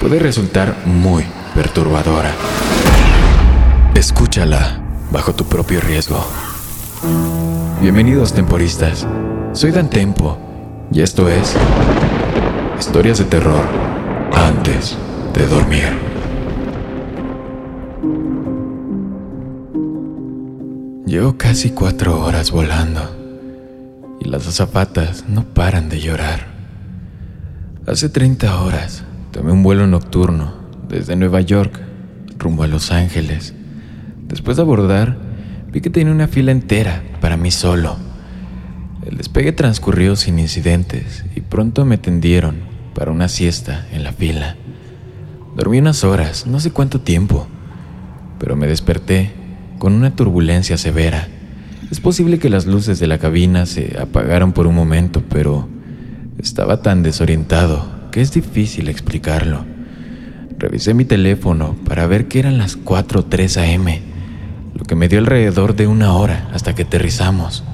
puede resultar muy perturbadora. Escúchala bajo tu propio riesgo. Bienvenidos temporistas. Soy Dan Tempo y esto es Historias de terror antes de dormir. Llevo casi cuatro horas volando y las azafatas no paran de llorar. Hace 30 horas tomé un vuelo nocturno desde Nueva York rumbo a Los Ángeles. Después de abordar, vi que tenía una fila entera para mí solo. El despegue transcurrió sin incidentes y pronto me tendieron para una siesta en la fila. Dormí unas horas, no sé cuánto tiempo, pero me desperté con una turbulencia severa. Es posible que las luces de la cabina se apagaron por un momento, pero estaba tan desorientado que es difícil explicarlo. Revisé mi teléfono para ver que eran las 4.03 am, lo que me dio alrededor de una hora hasta que aterrizamos.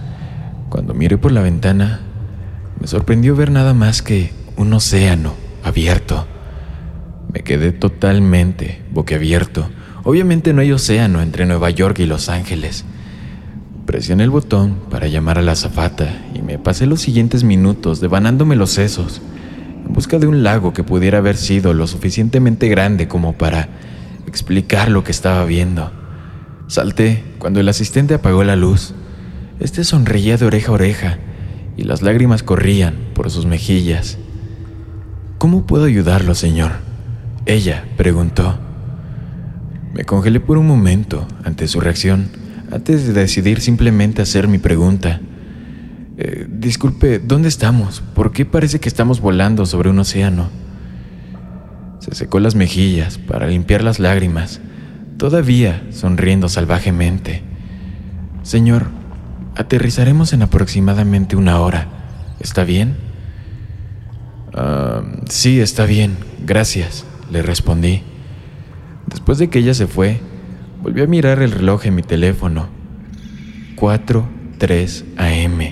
Cuando miré por la ventana, me sorprendió ver nada más que un océano abierto. Me quedé totalmente boquiabierto. Obviamente no hay océano entre Nueva York y Los Ángeles. Presioné el botón para llamar a la azafata y me pasé los siguientes minutos devanándome los sesos en busca de un lago que pudiera haber sido lo suficientemente grande como para explicar lo que estaba viendo. Salté cuando el asistente apagó la luz. Este sonreía de oreja a oreja y las lágrimas corrían por sus mejillas. ¿Cómo puedo ayudarlo, señor? Ella preguntó. Me congelé por un momento ante su reacción, antes de decidir simplemente hacer mi pregunta. Eh, disculpe, ¿dónde estamos? ¿Por qué parece que estamos volando sobre un océano? Se secó las mejillas para limpiar las lágrimas, todavía sonriendo salvajemente. Señor, aterrizaremos en aproximadamente una hora. ¿Está bien? Ah, sí, está bien, gracias, le respondí. Después de que ella se fue, volví a mirar el reloj en mi teléfono. 4.3 AM.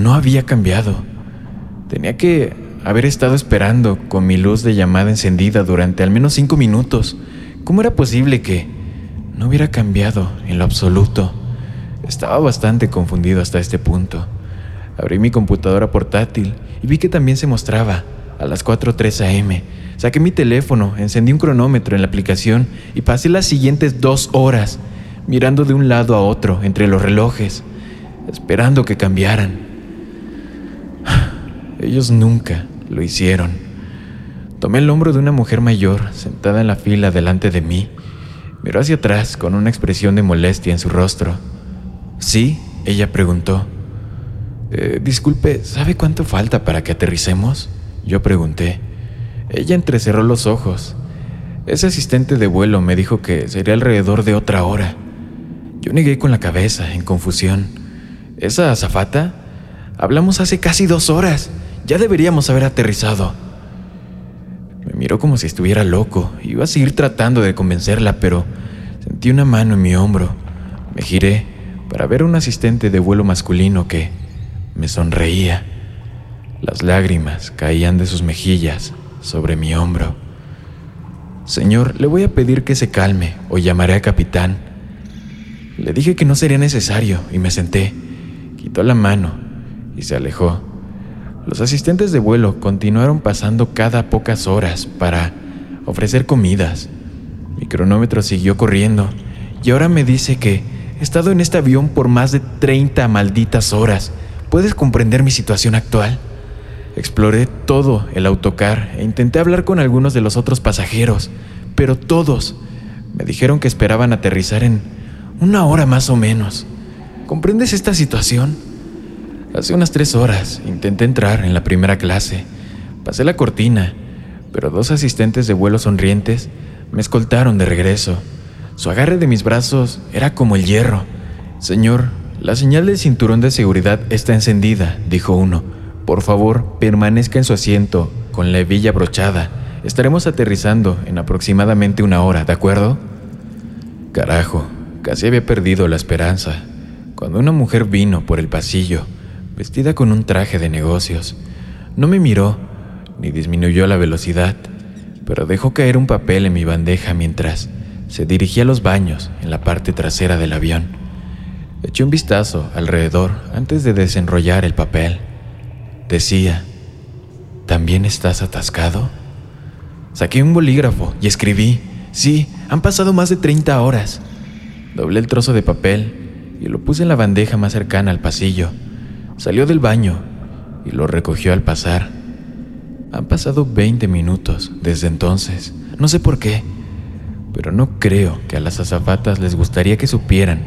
No había cambiado. Tenía que haber estado esperando con mi luz de llamada encendida durante al menos cinco minutos. ¿Cómo era posible que no hubiera cambiado en lo absoluto? Estaba bastante confundido hasta este punto. Abrí mi computadora portátil y vi que también se mostraba a las 4.3 am. Saqué mi teléfono, encendí un cronómetro en la aplicación y pasé las siguientes dos horas mirando de un lado a otro entre los relojes, esperando que cambiaran. Ellos nunca lo hicieron. Tomé el hombro de una mujer mayor sentada en la fila delante de mí. Miró hacia atrás con una expresión de molestia en su rostro. ¿Sí? Ella preguntó. Eh, disculpe, ¿sabe cuánto falta para que aterricemos? Yo pregunté. Ella entrecerró los ojos. Ese asistente de vuelo me dijo que sería alrededor de otra hora. Yo negué con la cabeza, en confusión. ¿Esa azafata? Hablamos hace casi dos horas. Ya deberíamos haber aterrizado. Me miró como si estuviera loco. Iba a seguir tratando de convencerla, pero sentí una mano en mi hombro. Me giré para ver a un asistente de vuelo masculino que me sonreía. Las lágrimas caían de sus mejillas sobre mi hombro. Señor, le voy a pedir que se calme o llamaré a capitán. Le dije que no sería necesario y me senté. Quitó la mano y se alejó. Los asistentes de vuelo continuaron pasando cada pocas horas para ofrecer comidas. Mi cronómetro siguió corriendo y ahora me dice que he estado en este avión por más de 30 malditas horas. ¿Puedes comprender mi situación actual? Exploré todo el autocar e intenté hablar con algunos de los otros pasajeros, pero todos me dijeron que esperaban aterrizar en una hora más o menos. ¿Comprendes esta situación? Hace unas tres horas intenté entrar en la primera clase. Pasé la cortina, pero dos asistentes de vuelo sonrientes Me escoltaron de regreso. Su agarre de mis brazos era como el hierro. Señor, la señal del cinturón de seguridad está encendida, dijo uno. Por favor, permanezca en su asiento, con la hebilla brochada. Estaremos aterrizando en aproximadamente una hora, ¿de acuerdo? Carajo, casi había perdido la esperanza. Cuando una mujer vino por el pasillo, vestida con un traje de negocios, no me miró ni disminuyó la velocidad, pero dejó caer un papel en mi bandeja mientras se dirigía a los baños en la parte trasera del avión. Eché un vistazo alrededor antes de desenrollar el papel. Decía, ¿también estás atascado? Saqué un bolígrafo y escribí, sí, han pasado más de 30 horas. Doblé el trozo de papel y lo puse en la bandeja más cercana al pasillo. Salió del baño y lo recogió al pasar. Han pasado 20 minutos desde entonces. No sé por qué, pero no creo que a las azafatas les gustaría que supieran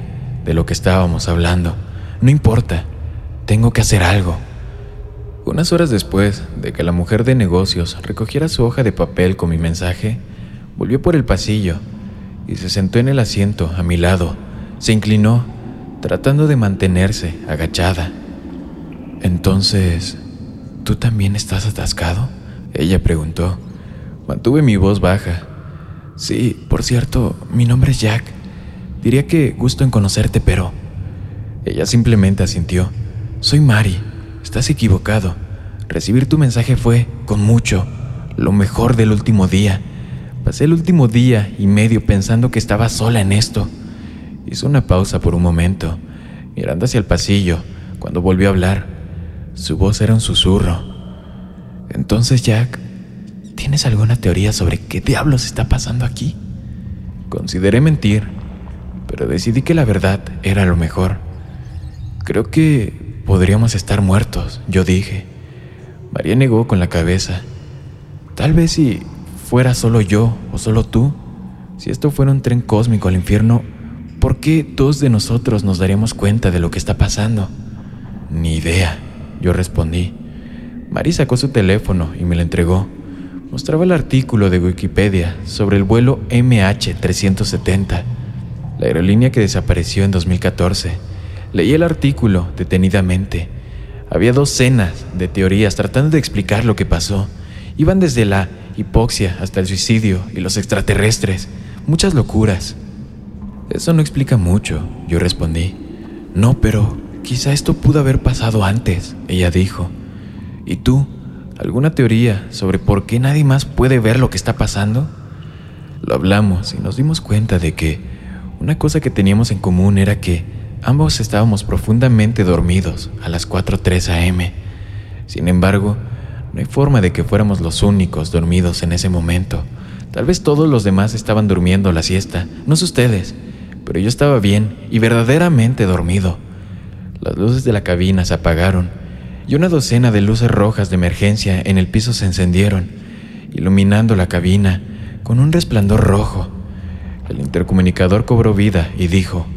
de lo que estábamos hablando. No importa, tengo que hacer algo. Unas horas después de que la mujer de negocios recogiera su hoja de papel con mi mensaje, volvió por el pasillo y se sentó en el asiento a mi lado. Se inclinó, tratando de mantenerse agachada. Entonces, ¿Tú también estás atascado? Ella preguntó. Mantuve mi voz baja. Sí, por cierto, mi nombre es Jack. Diría que gusto en conocerte, pero... Ella simplemente asintió. Soy Mari. Estás equivocado. Recibir tu mensaje fue, con mucho, lo mejor del último día. Pasé el último día y medio pensando que estaba sola en esto. Hizo una pausa por un momento, mirando hacia el pasillo, cuando volvió a hablar. Su voz era un susurro. Entonces, Jack, ¿tienes alguna teoría sobre qué diablos está pasando aquí? Consideré mentir, pero decidí que la verdad era lo mejor. Creo que podríamos estar muertos, yo dije. María negó con la cabeza. Tal vez si fuera solo yo o solo tú, si esto fuera un tren cósmico al infierno, ¿por qué dos de nosotros nos daríamos cuenta de lo que está pasando? Ni idea. Yo respondí. Mari sacó su teléfono y me lo entregó. Mostraba el artículo de Wikipedia sobre el vuelo MH370, la aerolínea que desapareció en 2014. Leí el artículo detenidamente. Había docenas de teorías tratando de explicar lo que pasó. Iban desde la hipoxia hasta el suicidio y los extraterrestres. Muchas locuras. Eso no explica mucho, yo respondí. No, pero Quizá esto pudo haber pasado antes, ella dijo. ¿Y tú? ¿Alguna teoría sobre por qué nadie más puede ver lo que está pasando? Lo hablamos y nos dimos cuenta de que una cosa que teníamos en común era que ambos estábamos profundamente dormidos a las 4.03 am. Sin embargo, no hay forma de que fuéramos los únicos dormidos en ese momento. Tal vez todos los demás estaban durmiendo la siesta, no sé ustedes, pero yo estaba bien y verdaderamente dormido. Las luces de la cabina se apagaron y una docena de luces rojas de emergencia en el piso se encendieron, iluminando la cabina con un resplandor rojo. El intercomunicador cobró vida y dijo,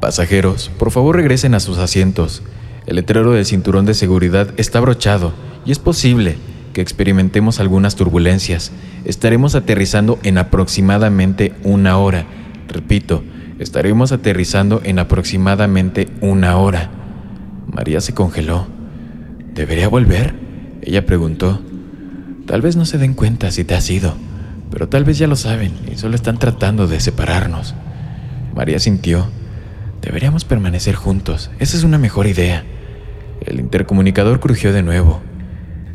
Pasajeros, por favor regresen a sus asientos. El letrero del cinturón de seguridad está brochado y es posible que experimentemos algunas turbulencias. Estaremos aterrizando en aproximadamente una hora. Repito, Estaremos aterrizando en aproximadamente una hora. María se congeló. ¿Debería volver? Ella preguntó. Tal vez no se den cuenta si te has ido, pero tal vez ya lo saben y solo están tratando de separarnos. María sintió. Deberíamos permanecer juntos. Esa es una mejor idea. El intercomunicador crujió de nuevo.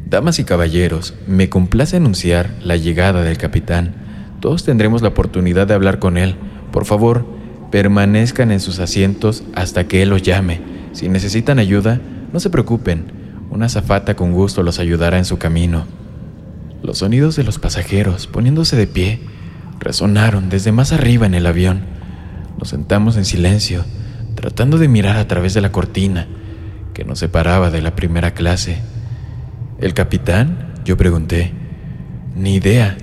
Damas y caballeros, me complace anunciar la llegada del capitán. Todos tendremos la oportunidad de hablar con él. Por favor, Permanezcan en sus asientos hasta que Él los llame. Si necesitan ayuda, no se preocupen. Una azafata con gusto los ayudará en su camino. Los sonidos de los pasajeros, poniéndose de pie, resonaron desde más arriba en el avión. Nos sentamos en silencio, tratando de mirar a través de la cortina que nos separaba de la primera clase. ¿El capitán? Yo pregunté. Ni idea,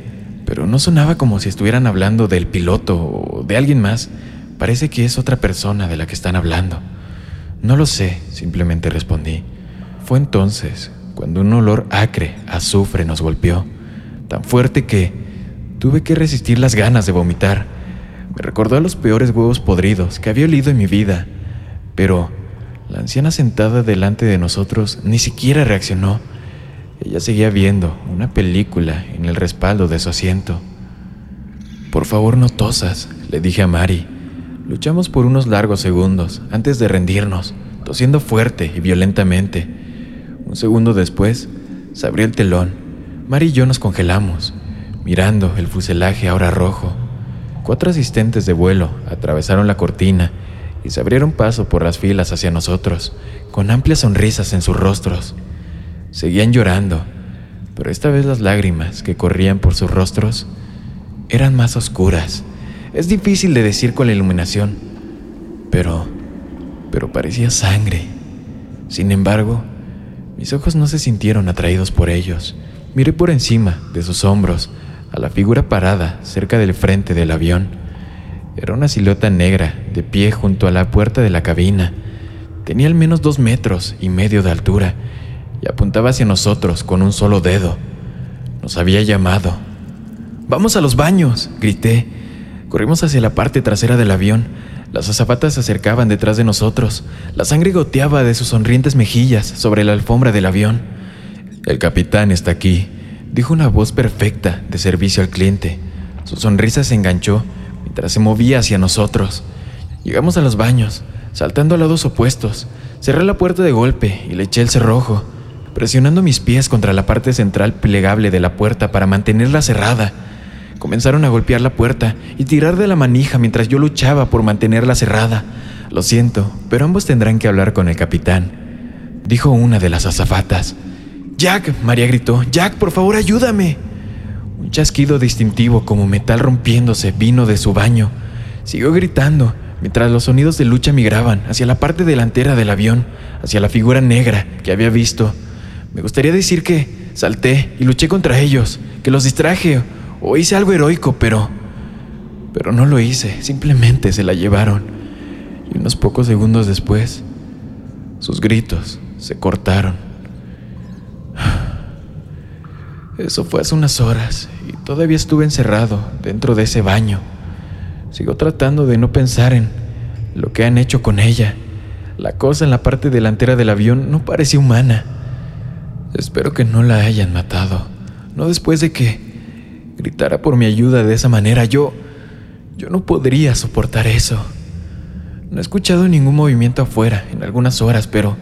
pero no sonaba como si estuvieran hablando del piloto o de alguien más. Parece que es otra persona de la que están hablando. No lo sé, simplemente respondí. Fue entonces cuando un olor acre, azufre, nos golpeó, tan fuerte que Tuve que resistir las ganas de vomitar. Me recordó a los peores huevos podridos que había olido en mi vida. Pero la anciana sentada delante de nosotros ni siquiera reaccionó. Ella seguía viendo una película en el respaldo de su asiento. Por favor, no tosas, le dije a Mari. Luchamos por unos largos segundos antes de rendirnos, tosiendo fuerte y violentamente. Un segundo después, se abrió el telón. Mari y yo nos congelamos, mirando el fuselaje ahora rojo. Cuatro asistentes de vuelo atravesaron la cortina y se abrieron paso por las filas hacia nosotros, con amplias sonrisas en sus rostros. Seguían llorando, pero esta vez las lágrimas que corrían por sus rostros eran más oscuras. Es difícil de decir con la iluminación, pero pero parecía sangre. Sin embargo, mis ojos no se sintieron atraídos por ellos. Miré por encima de sus hombros a la figura parada cerca del frente del avión. Era una silueta negra de pie junto a la puerta de la cabina. Tenía al menos dos metros y medio de altura y apuntaba hacia nosotros con un solo dedo. Nos había llamado. Vamos a los baños, grité. Corrimos hacia la parte trasera del avión. Las azafatas se acercaban detrás de nosotros. La sangre goteaba de sus sonrientes mejillas sobre la alfombra del avión. El capitán está aquí, dijo una voz perfecta de servicio al cliente. Su sonrisa se enganchó mientras se movía hacia nosotros. Llegamos a los baños, saltando a lados opuestos. Cerré la puerta de golpe y le eché el cerrojo presionando mis pies contra la parte central plegable de la puerta para mantenerla cerrada. Comenzaron a golpear la puerta y tirar de la manija mientras yo luchaba por mantenerla cerrada. Lo siento, pero ambos tendrán que hablar con el capitán, dijo una de las azafatas. Jack, María gritó, Jack, por favor, ayúdame. Un chasquido distintivo como metal rompiéndose vino de su baño. Siguió gritando mientras los sonidos de lucha migraban hacia la parte delantera del avión, hacia la figura negra que había visto. Me gustaría decir que salté y luché contra ellos, que los distraje o hice algo heroico, pero... Pero no lo hice, simplemente se la llevaron. Y unos pocos segundos después, sus gritos se cortaron. Eso fue hace unas horas y todavía estuve encerrado dentro de ese baño. Sigo tratando de no pensar en lo que han hecho con ella. La cosa en la parte delantera del avión no parecía humana. Espero que no la hayan matado. No después de que gritara por mi ayuda de esa manera. Yo... Yo no podría soportar eso. No he escuchado ningún movimiento afuera en algunas horas, pero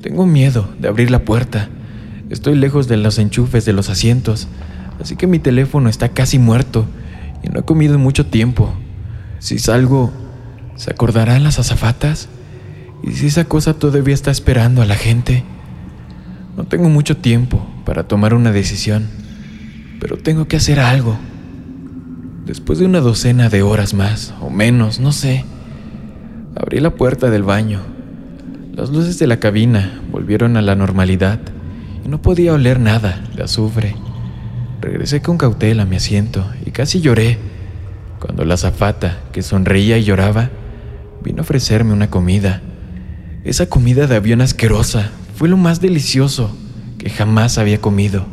tengo miedo de abrir la puerta. Estoy lejos de los enchufes de los asientos, así que mi teléfono está casi muerto y no he comido en mucho tiempo. Si salgo, ¿se acordarán las azafatas? ¿Y si esa cosa todavía está esperando a la gente? No tengo mucho tiempo para tomar una decisión, pero tengo que hacer algo. Después de una docena de horas más, o menos, no sé, abrí la puerta del baño. Las luces de la cabina volvieron a la normalidad y no podía oler nada de azufre. Regresé con cautela a mi asiento y casi lloré cuando la zafata, que sonreía y lloraba, vino a ofrecerme una comida. Esa comida de avión asquerosa, fue lo más delicioso que jamás había comido.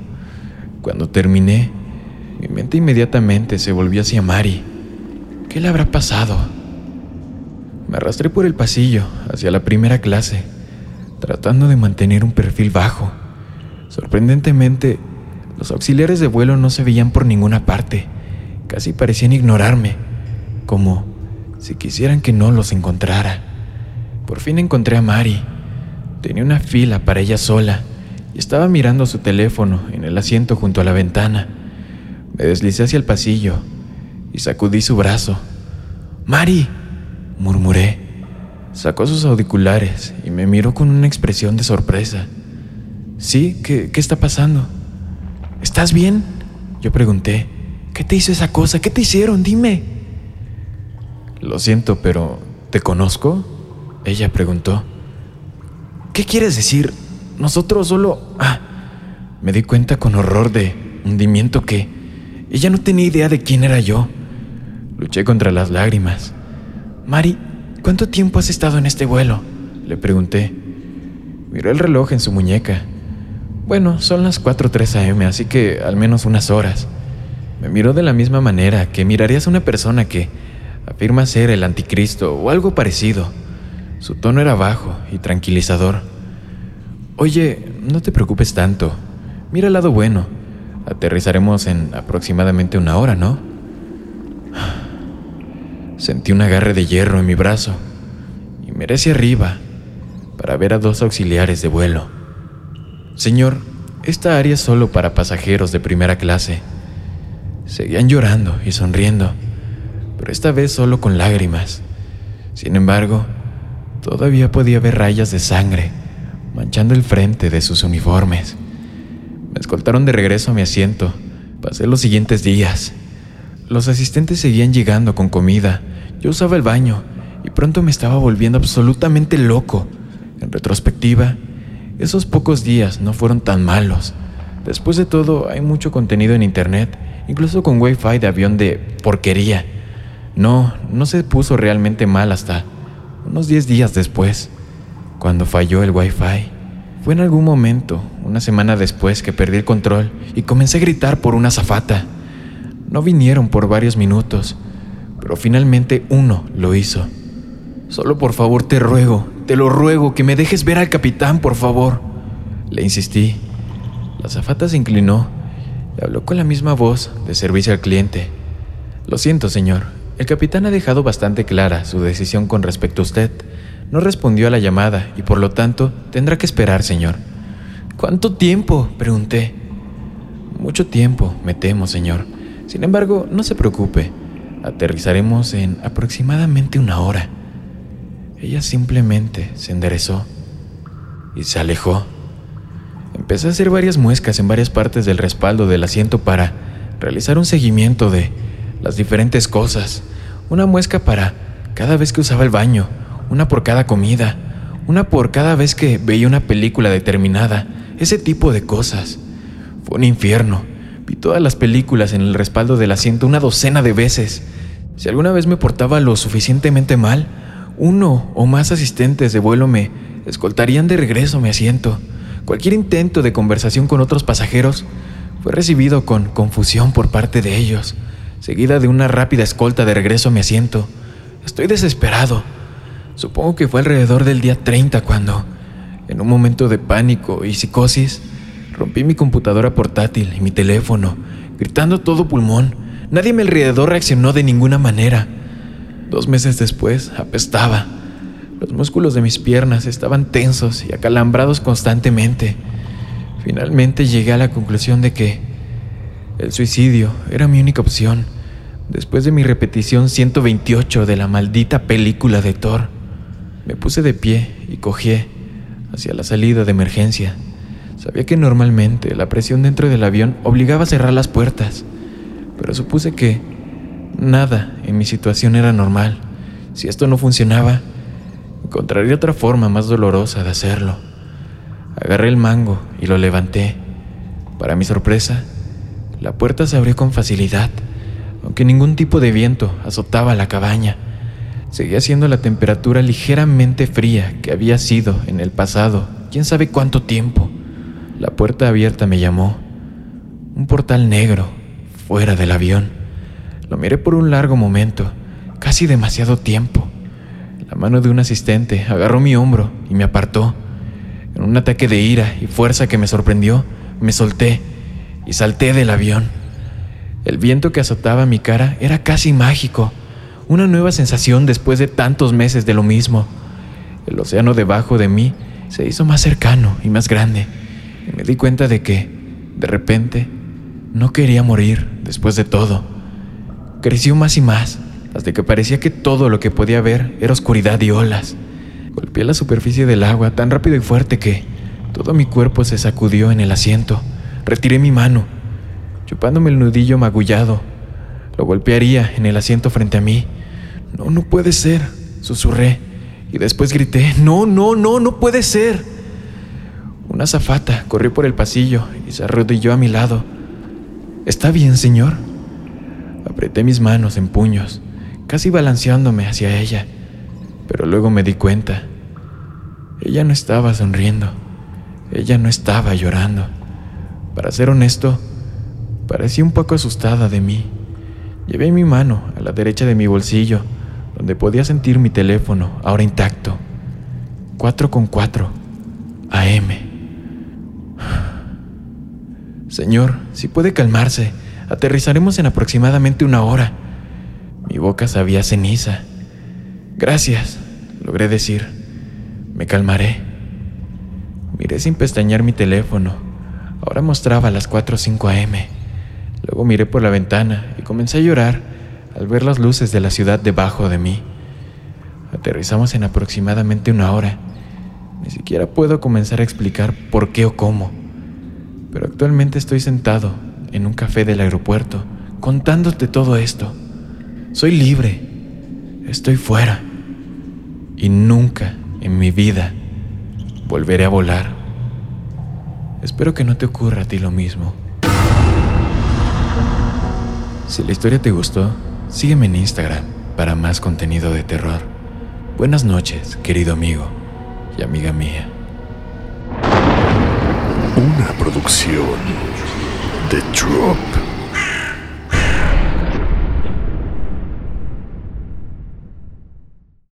Cuando terminé, mi mente inmediatamente se volvió hacia Mari. ¿Qué le habrá pasado? Me arrastré por el pasillo hacia la primera clase, tratando de mantener un perfil bajo. Sorprendentemente, los auxiliares de vuelo no se veían por ninguna parte. Casi parecían ignorarme, como si quisieran que no los encontrara. Por fin encontré a Mari Tenía una fila para ella sola y estaba mirando su teléfono en el asiento junto a la ventana. Me deslicé hacia el pasillo y sacudí su brazo. Mari, murmuré. Sacó sus auriculares y me miró con una expresión de sorpresa. ¿Sí? ¿Qué, qué está pasando? ¿Estás bien? Yo pregunté. ¿Qué te hizo esa cosa? ¿Qué te hicieron? Dime. Lo siento, pero ¿te conozco? Ella preguntó. ¿Qué quieres decir? Nosotros solo... Ah, me di cuenta con horror de hundimiento que ella no tenía idea de quién era yo. Luché contra las lágrimas. Mari, ¿cuánto tiempo has estado en este vuelo? Le pregunté. Miró el reloj en su muñeca. Bueno, son las 4.03 am, así que al menos unas horas. Me miró de la misma manera que mirarías a una persona que afirma ser el anticristo o algo parecido. Su tono era bajo y tranquilizador. Oye, no te preocupes tanto. Mira el lado bueno. Aterrizaremos en aproximadamente una hora, ¿no? Sentí un agarre de hierro en mi brazo y miré hacia arriba para ver a dos auxiliares de vuelo. Señor, esta área es solo para pasajeros de primera clase. Seguían llorando y sonriendo, pero esta vez solo con lágrimas. Sin embargo, todavía podía ver rayas de sangre manchando el frente de sus uniformes. Me escoltaron de regreso a mi asiento. Pasé los siguientes días. Los asistentes seguían llegando con comida. Yo usaba el baño y pronto me estaba volviendo absolutamente loco. En retrospectiva, esos pocos días no fueron tan malos. Después de todo, hay mucho contenido en Internet, incluso con Wi-Fi de avión de porquería. No, no se puso realmente mal hasta unos 10 días después, cuando falló el Wi-Fi. Fue en algún momento, una semana después, que perdí el control y comencé a gritar por una zafata. No vinieron por varios minutos, pero finalmente uno lo hizo. Solo por favor te ruego, te lo ruego, que me dejes ver al capitán, por favor. Le insistí. La zafata se inclinó y habló con la misma voz de servicio al cliente. Lo siento, señor. El capitán ha dejado bastante clara su decisión con respecto a usted. No respondió a la llamada y por lo tanto tendrá que esperar, señor. ¿Cuánto tiempo? pregunté. Mucho tiempo, me temo, señor. Sin embargo, no se preocupe. Aterrizaremos en aproximadamente una hora. Ella simplemente se enderezó y se alejó. Empecé a hacer varias muescas en varias partes del respaldo del asiento para realizar un seguimiento de las diferentes cosas. Una muesca para cada vez que usaba el baño, una por cada comida, una por cada vez que veía una película determinada, ese tipo de cosas. Fue un infierno. Vi todas las películas en el respaldo del asiento una docena de veces. Si alguna vez me portaba lo suficientemente mal, uno o más asistentes de vuelo me escoltarían de regreso a mi asiento. Cualquier intento de conversación con otros pasajeros fue recibido con confusión por parte de ellos, seguida de una rápida escolta de regreso a mi asiento. Estoy desesperado. Supongo que fue alrededor del día 30 cuando, en un momento de pánico y psicosis, rompí mi computadora portátil y mi teléfono, gritando todo pulmón. Nadie a mi alrededor reaccionó de ninguna manera. Dos meses después, apestaba. Los músculos de mis piernas estaban tensos y acalambrados constantemente. Finalmente llegué a la conclusión de que el suicidio era mi única opción, después de mi repetición 128 de la maldita película de Thor. Me puse de pie y cogí hacia la salida de emergencia. Sabía que normalmente la presión dentro del avión obligaba a cerrar las puertas, pero supuse que Nada en mi situación era normal. Si esto no funcionaba, encontraría otra forma más dolorosa de hacerlo. Agarré el mango y lo levanté. Para mi sorpresa, la puerta se abrió con facilidad, aunque ningún tipo de viento azotaba la cabaña. Seguía siendo la temperatura ligeramente fría que había sido en el pasado, quién sabe cuánto tiempo. La puerta abierta me llamó. Un portal negro, fuera del avión. Lo miré por un largo momento, casi demasiado tiempo. La mano de un asistente agarró mi hombro y me apartó. En un ataque de ira y fuerza que me sorprendió, me solté y salté del avión. El viento que azotaba mi cara era casi mágico, una nueva sensación después de tantos meses de lo mismo. El océano debajo de mí se hizo más cercano y más grande, y me di cuenta de que, de repente, no quería morir después de todo. Creció más y más, hasta que parecía que todo lo que podía ver era oscuridad y olas. Golpeé la superficie del agua tan rápido y fuerte que todo mi cuerpo se sacudió en el asiento. Retiré mi mano, chupándome el nudillo magullado. Lo golpearía en el asiento frente a mí. No, no puede ser, susurré. Y después grité, no, no, no, no puede ser. Una zafata corrió por el pasillo y se arrodilló a mi lado. ¿Está bien, señor? Apreté mis manos en puños, casi balanceándome hacia ella, pero luego me di cuenta. Ella no estaba sonriendo, ella no estaba llorando. Para ser honesto, Parecía un poco asustada de mí. Llevé mi mano a la derecha de mi bolsillo, donde podía sentir mi teléfono, ahora intacto. 4 con 4 AM. Señor, si puede calmarse, aterrizaremos en aproximadamente una hora. Mi boca sabía ceniza. Gracias, logré decir. Me calmaré. Miré sin pestañear mi teléfono. Ahora mostraba las 4 o 5 AM. Luego miré por la ventana y comencé a llorar al ver las luces de la ciudad debajo de mí. Aterrizamos en aproximadamente una hora. Ni siquiera puedo comenzar a explicar por qué o cómo. Pero actualmente estoy sentado en un café del aeropuerto contándote todo esto. Soy libre. Estoy fuera. Y nunca en mi vida volveré a volar. Espero que no te ocurra a ti lo mismo. Si la historia te gustó, sígueme en Instagram para más contenido de terror. Buenas noches, querido amigo y amiga mía. Una producción de Drop.